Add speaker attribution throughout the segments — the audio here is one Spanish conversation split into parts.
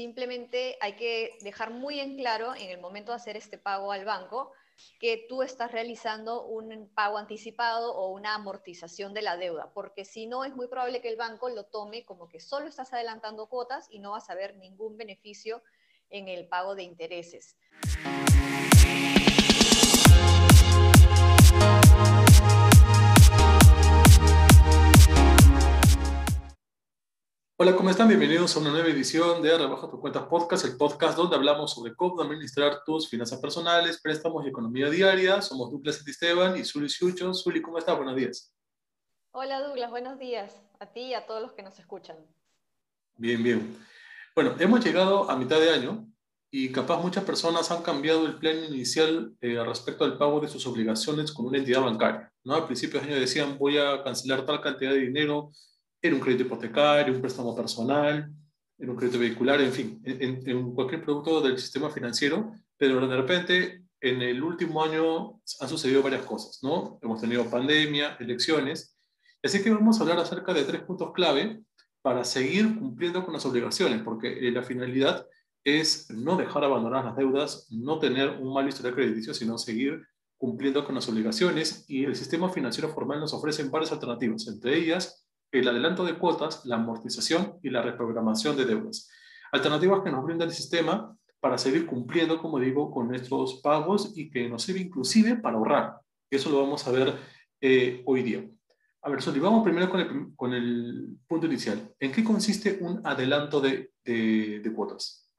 Speaker 1: Simplemente hay que dejar muy en claro en el momento de hacer este pago al banco que tú estás realizando un pago anticipado o una amortización de la deuda, porque si no es muy probable que el banco lo tome como que solo estás adelantando cuotas y no vas a ver ningún beneficio en el pago de intereses.
Speaker 2: Hola, ¿cómo están? Bienvenidos a una nueva edición de Rebaja tu Cuentas Podcast, el podcast donde hablamos sobre cómo administrar tus finanzas personales, préstamos y economía diaria. Somos Douglas Esteban y Zuli Siucho. Zuli, ¿cómo estás? Buenos días.
Speaker 1: Hola Douglas, buenos días a ti y a todos los que nos escuchan.
Speaker 2: Bien, bien. Bueno, hemos llegado a mitad de año y capaz muchas personas han cambiado el plan inicial eh, respecto al pago de sus obligaciones con una entidad bancaria. ¿no? Al principio de año decían voy a cancelar tal cantidad de dinero en un crédito hipotecario, un préstamo personal, en un crédito vehicular, en fin, en, cualquier producto del sistema financiero, pero de repente en el último año han sucedido varias cosas, ¿no? Hemos tenido pandemia, elecciones, así que vamos a hablar acerca de tres puntos clave para seguir cumpliendo con las obligaciones, porque eh, la finalidad es no dejar abandonar las deudas, no tener un mal historial crediticio, sino seguir cumpliendo con las obligaciones y el sistema financiero formal nos ofrece varias alternativas, entre ellas el adelanto de cuotas, la amortización y la reprogramación de deudas. Alternativas que nos brinda el sistema para seguir cumpliendo, como digo, con nuestros pagos y que nos sirve inclusive para ahorrar. Eso lo vamos a ver eh, hoy día. A ver, Soli, vamos primero con el, punto inicial. ¿En qué consiste un adelanto de cuotas?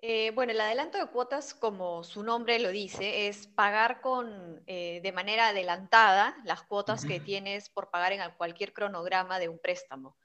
Speaker 1: Eh, bueno, el adelanto de cuotas, como su nombre lo dice, es pagar con, eh, de manera adelantada las cuotas que tienes por pagar en cualquier cronograma de un préstamo.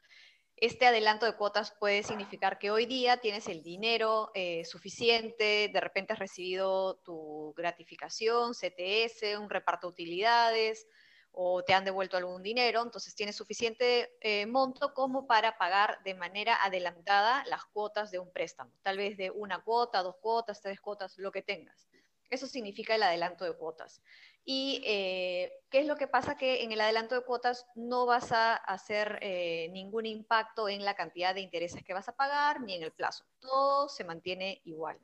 Speaker 1: Este adelanto de cuotas puede significar que hoy día tienes el dinero eh, suficiente, de repente has recibido tu gratificación, CTS, un reparto de utilidades, o te han devuelto algún dinero, entonces tienes suficiente eh, monto como para pagar de manera adelantada las cuotas de un préstamo, tal vez de una cuota, dos cuotas, tres cuotas, lo que tengas. Eso significa el adelanto de cuotas. ¿Y eh, qué es lo que pasa? Que en el adelanto de cuotas no vas a hacer eh, ningún impacto en la cantidad de intereses que vas a pagar ni en el plazo. Todo se mantiene igual.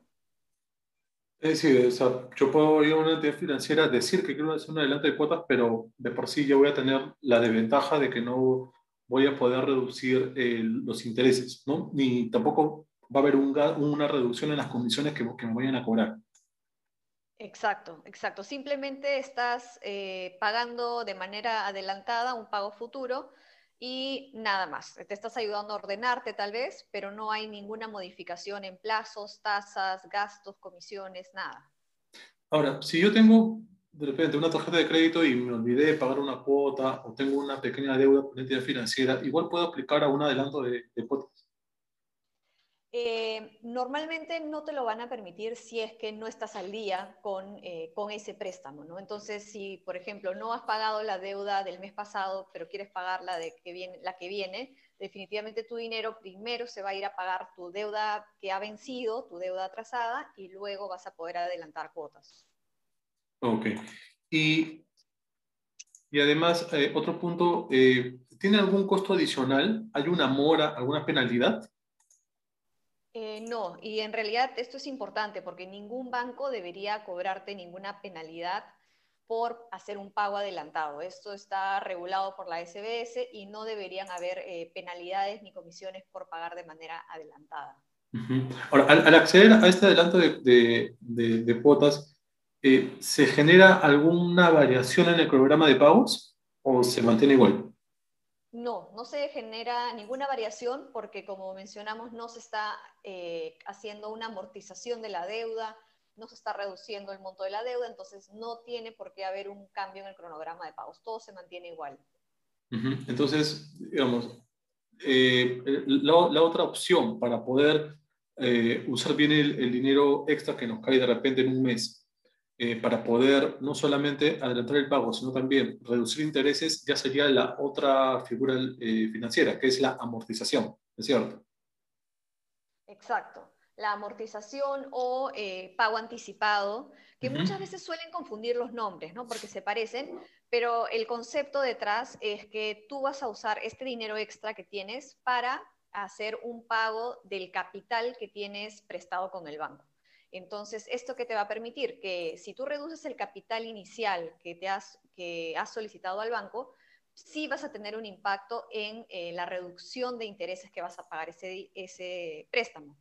Speaker 2: Es decir, o sea, yo puedo ir a una entidad financiera, decir que quiero hacer un adelanto de cuotas, pero de por sí ya voy a tener la desventaja de que no voy a poder reducir eh, los intereses, ¿no? Ni tampoco va a haber una reducción en las condiciones que, que, me vayan a cobrar.
Speaker 1: Exacto, exacto. Simplemente estás eh, pagando de manera adelantada un pago futuro y nada más. Te estás ayudando a ordenarte tal vez, pero no hay ninguna modificación en plazos, tasas, gastos, comisiones, nada.
Speaker 2: Ahora, si yo tengo de repente una tarjeta de crédito y me olvidé de pagar una cuota o tengo una pequeña deuda con entidad financiera, igual puedo aplicar a un adelanto de, de cuotas.
Speaker 1: Eh, normalmente no te lo van a permitir si es que no estás al día con, eh, con, ese préstamo, ¿no? Entonces, si, por ejemplo, no has pagado la deuda del mes pasado, pero quieres pagar la, de que viene, la que viene, definitivamente tu dinero primero se va a ir a pagar tu deuda que ha vencido, tu deuda atrasada, y luego vas a poder adelantar cuotas.
Speaker 2: Ok. Y, y además, eh, otro punto, ¿tiene algún costo adicional? ¿Hay una mora, alguna penalidad?
Speaker 1: Eh, no, y en realidad esto es importante porque ningún banco debería cobrarte ninguna penalidad por hacer un pago adelantado. Esto está regulado por la SBS y no deberían haber eh, penalidades ni comisiones por pagar de manera adelantada.
Speaker 2: Ahora, al, acceder a este adelanto de, cuotas, eh, ¿se genera alguna variación en el programa de pagos o se mantiene igual?
Speaker 1: No, no se genera ninguna variación porque, como mencionamos, no se está eh, haciendo una amortización de la deuda, no se está reduciendo el monto de la deuda, entonces no tiene por qué haber un cambio en el cronograma de pagos, todo se mantiene igual.
Speaker 2: Entonces, digamos, eh, la, otra opción para poder eh, usar bien el, dinero extra que nos cae de repente en un mes eh, para poder no solamente adelantar el pago, sino también reducir intereses, ya sería la otra figura eh, financiera, que es la amortización, ¿es cierto?
Speaker 1: Exacto. La amortización o eh, pago anticipado, que muchas veces suelen confundir los nombres, ¿no? Porque se parecen, pero el concepto detrás es que tú vas a usar este dinero extra que tienes para hacer un pago del capital que tienes prestado con el banco. Entonces, ¿esto que te va a permitir? Que si tú reduces el capital inicial que, te has, que has solicitado al banco, sí vas a tener un impacto en eh, la reducción de intereses que vas a pagar ese, ese préstamo.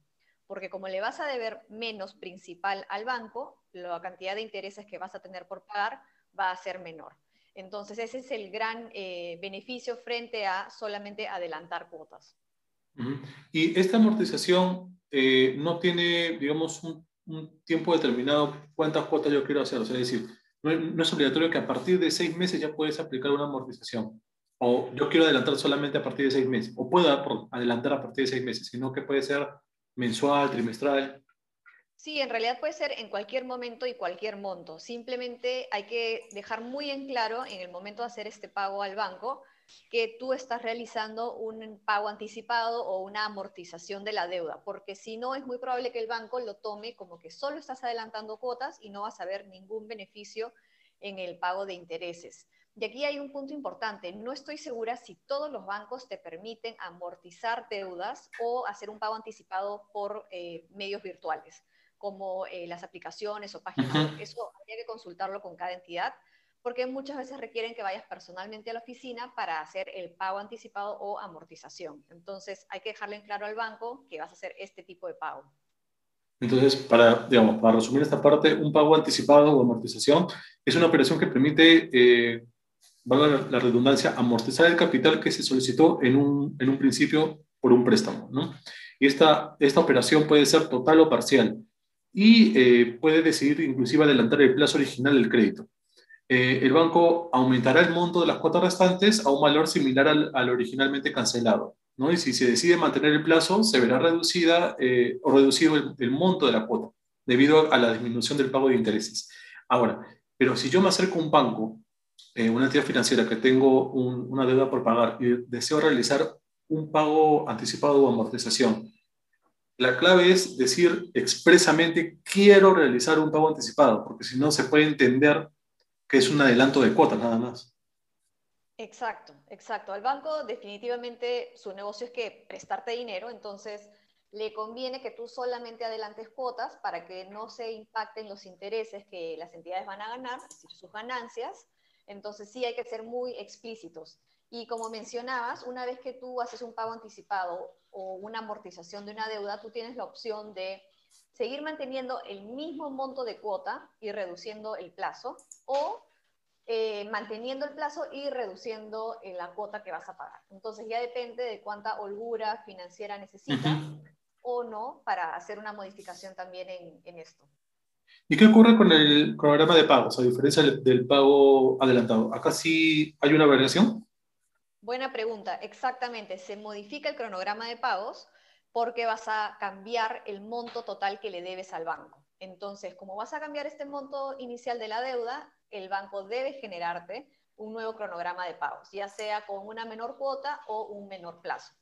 Speaker 1: Porque como le vas a deber menos principal al banco, la cantidad de intereses que vas a tener por pagar va a ser menor. Entonces, ese es el gran eh, beneficio frente a solamente adelantar cuotas.
Speaker 2: Y esta amortización eh, no tiene, digamos, un, tiempo determinado cuántas cuotas yo quiero hacer. O sea, es decir, no, es obligatorio que a partir de seis meses ya puedes aplicar una amortización. O yo quiero adelantar solamente a partir de seis meses. O puedo adelantar a partir de seis meses, sino que puede ser mensual, trimestral.
Speaker 1: Sí, en realidad puede ser en cualquier momento y cualquier monto. Simplemente hay que dejar muy en claro en el momento de hacer este pago al banco que tú estás realizando un pago anticipado o una amortización de la deuda, porque si no es muy probable que el banco lo tome como que solo estás adelantando cuotas y no vas a ver ningún beneficio en el pago de intereses. Y aquí hay un punto importante. No estoy segura si todos los bancos te permiten amortizar deudas o hacer un pago anticipado por eh, medios virtuales como eh, las aplicaciones o páginas Eso habría que consultarlo con cada entidad, porque muchas veces requieren que vayas personalmente a la oficina para hacer el pago anticipado o amortización. Entonces, hay que dejarle en claro al banco que vas a hacer este tipo de pago.
Speaker 2: Entonces, para, digamos, para resumir esta parte, un pago anticipado o amortización es una operación que permite, eh, valga la redundancia, amortizar el capital que se solicitó en un, en un principio por un préstamo. ¿no? Y esta, esta operación puede ser total o parcial y eh, puede decidir inclusive adelantar el plazo original del crédito. Eh, el banco aumentará el monto de las cuotas restantes a un valor similar al, originalmente cancelado. ¿no? Y si se decide mantener el plazo, se verá reducida eh, o reducido el, monto de la cuota debido a la disminución del pago de intereses. Ahora, pero si yo me acerco a un banco, una entidad financiera que tengo una deuda por pagar y deseo realizar un pago anticipado o amortización, la clave es decir expresamente quiero realizar un pago anticipado, porque si no se puede entender que es un adelanto de cuota nada más.
Speaker 1: Exacto, exacto. Al banco definitivamente su negocio es que prestarte dinero, entonces le conviene que tú solamente adelantes cuotas para que no se impacten los intereses que las entidades van a ganar, es decir, sus ganancias. Entonces sí hay que ser muy explícitos. Y como mencionabas, una vez que tú haces un pago anticipado o una amortización de una deuda, tú tienes la opción de seguir manteniendo el mismo monto de cuota y reduciendo el plazo o eh, manteniendo el plazo y reduciendo eh, la cuota que vas a pagar. Entonces ya depende de cuánta holgura financiera necesitas o no para hacer una modificación también en, en, esto.
Speaker 2: ¿Y qué ocurre con el programa de pagos, a diferencia del pago adelantado? ¿Acá sí hay una variación?
Speaker 1: Buena pregunta, exactamente. Se modifica el cronograma de pagos porque vas a cambiar el monto total que le debes al banco. Entonces, como vas a cambiar este monto inicial de la deuda, el banco debe generarte un nuevo cronograma de pagos, ya sea con una menor cuota o un menor plazo.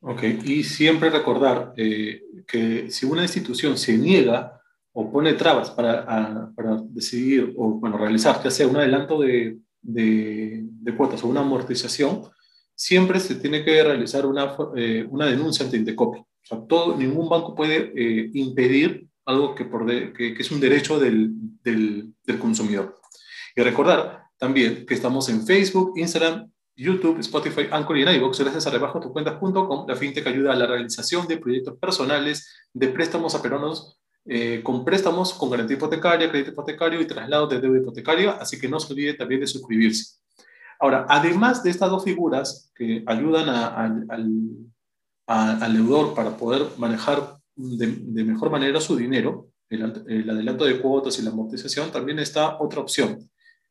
Speaker 2: Ok, y siempre recordar eh, que si una institución se niega o pone trabas para, para decidir o bueno, realizar ya sea un adelanto de de, cuotas o una amortización, siempre se tiene que realizar una, eh, una denuncia ante Indecopy. O sea, todo, ningún banco puede eh, impedir algo que, por que, es un derecho del, del, consumidor. Y recordar también que estamos en Facebook, Instagram, YouTube, Spotify, Anchor y en iVoox, gracias a rebajotucuentas.com, la fintech ayuda a la realización de proyectos personales de préstamos a peruanos eh, con préstamos con garantía hipotecaria, crédito hipotecario y traslado de deuda hipotecaria, así que no se olvide también de suscribirse. Ahora, además de estas dos figuras que ayudan al, al, deudor para poder manejar de, mejor manera su dinero, el, el, adelanto de cuotas y la amortización, también está otra opción,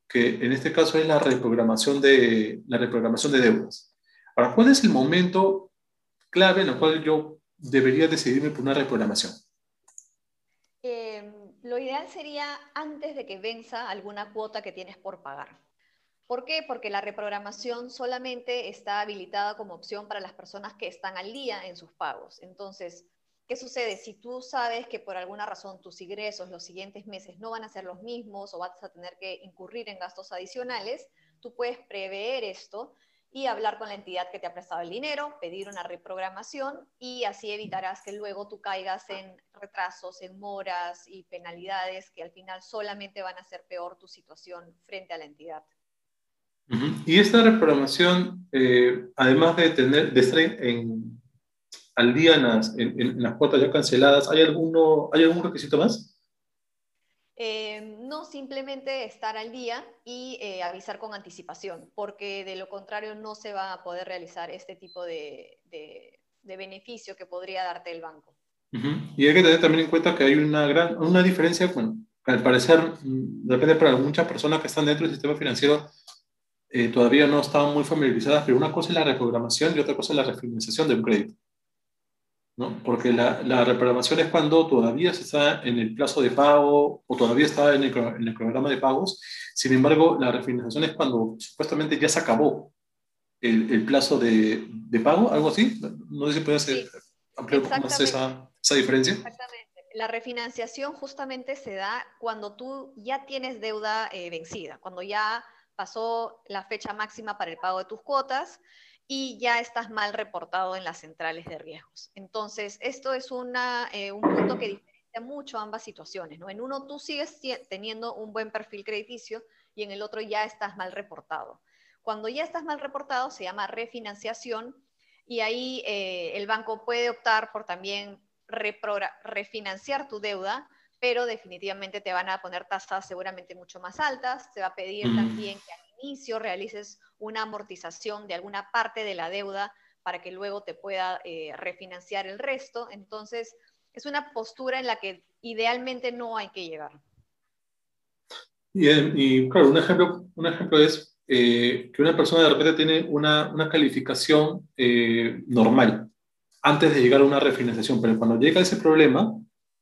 Speaker 2: que en este caso es la reprogramación de, la reprogramación de deudas. Ahora, ¿cuál es el momento clave en el cual yo debería decidirme por una reprogramación?
Speaker 1: lo ideal sería antes de que venza alguna cuota que tienes por pagar. ¿Por qué? Porque la reprogramación solamente está habilitada como opción para las personas que están al día en sus pagos. Entonces, ¿qué sucede? Si tú sabes que por alguna razón tus ingresos los siguientes meses no van a ser los mismos o vas a tener que incurrir en gastos adicionales, tú puedes prever esto y hablar con la entidad que te ha prestado el dinero, pedir una reprogramación y así evitarás que luego tú caigas en retrasos, en moras y penalidades que al final solamente van a hacer peor tu situación frente a la entidad.
Speaker 2: Y esta reprogramación, eh, además de, tener, de estar en, al día en las, cuotas ya canceladas, ¿hay, alguno, ¿hay algún requisito más?
Speaker 1: Eh, no simplemente estar al día y eh, avisar con anticipación, porque de lo contrario no se va a poder realizar este tipo de, beneficio que podría darte el banco.
Speaker 2: Y hay que tener también en cuenta que hay una gran una diferencia, bueno, al parecer, mm, depende para muchas personas que están dentro del sistema financiero, eh, todavía no estaban muy familiarizadas, pero una cosa es la reprogramación y otra cosa es la refinanciación de un crédito. ¿no? Porque la, la, reprogramación es cuando todavía se está en el plazo de pago o todavía está en el, en el programa de pagos. Sin embargo, la refinanciación es cuando supuestamente ya se acabó el, el plazo de, de, pago, algo así. No sé si puede ser ampliar más esa, esa diferencia.
Speaker 1: Exactamente. La refinanciación justamente se da cuando tú ya tienes deuda eh, vencida, cuando ya pasó la fecha máxima para el pago de tus cuotas y ya estás mal reportado en las centrales de riesgos. Entonces, esto es una, eh, un punto que diferencia mucho ambas situaciones. ¿no? En uno tú sigues teniendo un buen perfil crediticio y en el otro ya estás mal reportado. Cuando ya estás mal reportado se llama refinanciación y ahí eh, el banco puede optar por también refinanciar tu deuda, pero definitivamente te van a poner tasas seguramente mucho más altas. Se va a pedir también que al inicio realices una amortización de alguna parte de la deuda para que luego te pueda eh, refinanciar el resto. Entonces, es una postura en la que idealmente no hay que llegar.
Speaker 2: Y, claro, un ejemplo, un ejemplo es eh, que una persona de repente tiene una, una calificación eh, normal antes de llegar a una refinanciación, pero cuando llega ese problema,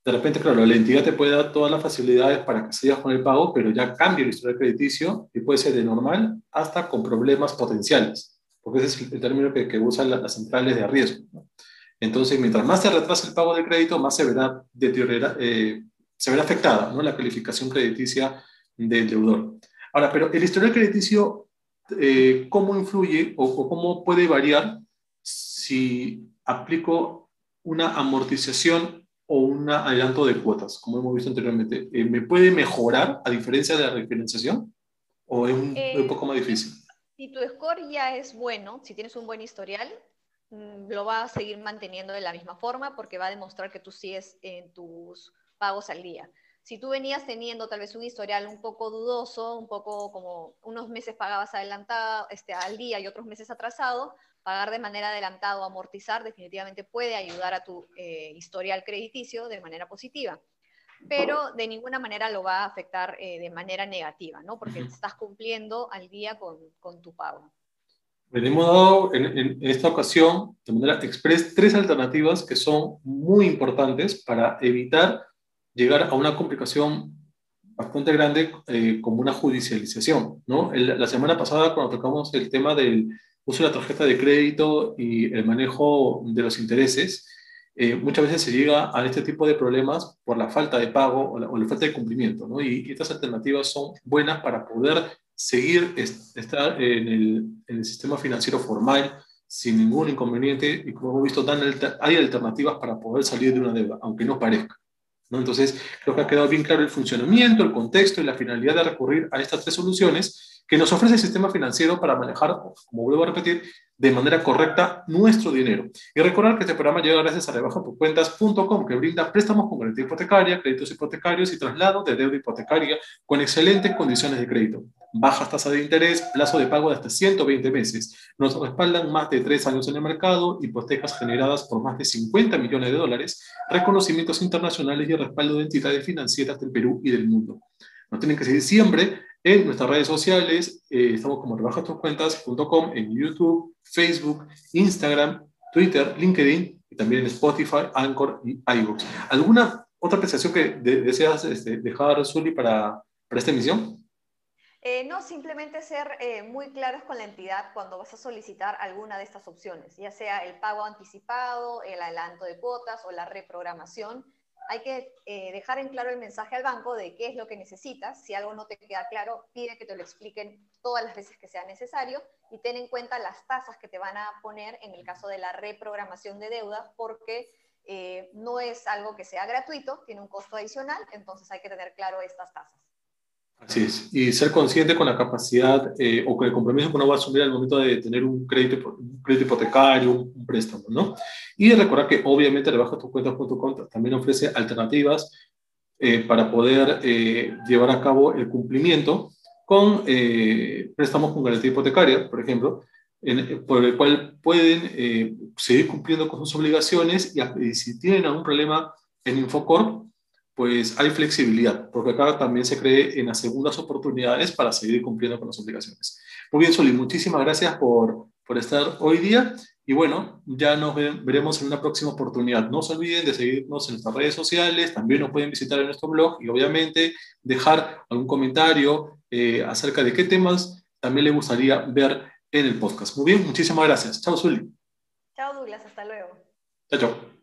Speaker 2: de repente, claro, la entidad te puede dar todas las facilidades para que sigas con el pago, pero ya cambia el historial crediticio y puede ser de normal hasta con problemas potenciales, porque ese es el término que, que usan las centrales de riesgo. Entonces, mientras más se retrasa el pago del crédito, más se verá, deteriora, eh, se verá afectada ¿no? la calificación crediticia del deudor. Ahora, pero el historial crediticio, eh, ¿cómo influye o, o cómo puede variar si aplico una amortización un adelanto de cuotas, como hemos visto anteriormente, eh, ¿me puede mejorar a diferencia de la refinanciación? ¿O es un,
Speaker 1: eh,
Speaker 2: poco más difícil?
Speaker 1: Si tu score ya es bueno, si tienes un buen historial, mm, lo va a seguir manteniendo de la misma forma porque va a demostrar que tú sigues en tus pagos al día. Si tú venías teniendo tal vez un historial un poco dudoso, un poco como unos meses pagabas adelantado, este, al día y otros meses atrasado, pagar de manera adelantada o amortizar definitivamente puede ayudar a tu eh, historial crediticio de manera positiva, pero de ninguna manera lo va a afectar eh, de manera negativa, ¿no? Porque estás cumpliendo al día con, con tu pago.
Speaker 2: Le hemos dado en, en, esta ocasión, de manera express, tres alternativas que son muy importantes para evitar llegar a una complicación bastante grande eh, como una judicialización. ¿no? la semana pasada, cuando tocamos el tema del uso de la tarjeta de crédito y el manejo de los intereses, eh, muchas veces se llega a este tipo de problemas por la falta de pago o la, falta de cumplimiento, ¿no? Y, estas alternativas son buenas para poder seguir estar en el, en el, sistema financiero formal sin ningún inconveniente y como hemos visto, dan hay alternativas para poder salir de una deuda, aunque no parezca. ¿no? Entonces, creo que ha quedado bien claro el funcionamiento, el contexto y la finalidad de recurrir a estas tres soluciones que nos ofrece el sistema financiero para manejar, como vuelvo a repetir, de manera correcta nuestro dinero. Y recordar que este programa llega gracias a rebajatuscuentas.com, que brinda préstamos con garantía hipotecaria, créditos hipotecarios y traslado de deuda hipotecaria con excelentes condiciones de crédito. Bajas tasas de interés, plazo de pago de hasta 120 meses. Nos respaldan más de tres años en el mercado, hipotecas generadas por más de 50 millones de dólares, reconocimientos internacionales y respaldo de entidades financieras del Perú y del mundo. Nos tienen que seguir siempre en nuestras redes sociales. Eh, estamos como rebajatuscuentas.com en YouTube, Facebook, Instagram, Twitter, LinkedIn y también en Spotify, Anchor y iVoox. ¿Alguna otra apreciación que deseas este, dejar, Zuli, para, para esta emisión?
Speaker 1: Eh, no, simplemente ser eh, muy claros con la entidad cuando vas a solicitar alguna de estas opciones, ya sea el pago anticipado, el adelanto de cuotas o la reprogramación hay que eh, dejar en claro el mensaje al banco de qué es lo que necesitas. Si algo no te queda claro, pide que te lo expliquen todas las veces que sea necesario y ten en cuenta las tasas que te van a poner en el caso de la reprogramación de deuda, porque eh, no es algo que sea gratuito, tiene un costo adicional, entonces hay que tener claro estas tasas.
Speaker 2: Así es, y ser consciente con la capacidad eh, o con el compromiso que uno va a asumir al momento de tener un crédito, un crédito hipotecario, un, préstamo, ¿no? Y recordar que obviamente cuenta también ofrece alternativas eh, para poder llevar a cabo el cumplimiento con préstamos con garantía hipotecaria, por ejemplo, por el cual pueden eh, seguir cumpliendo con sus obligaciones y, si tienen algún problema en Infocorp, pues hay flexibilidad, porque acá también se cree en las segundas oportunidades para seguir cumpliendo con las obligaciones. Muy bien, Soli, muchísimas gracias por, por estar hoy día y bueno, ya nos veremos en una próxima oportunidad. No se olviden de seguirnos en nuestras redes sociales, también nos pueden visitar en nuestro blog y obviamente dejar algún comentario eh, acerca de qué temas también les gustaría ver en el podcast. Muy bien, muchísimas gracias. Chao, Zully.
Speaker 1: Chao, Douglas. Hasta luego.
Speaker 2: Chao, chao.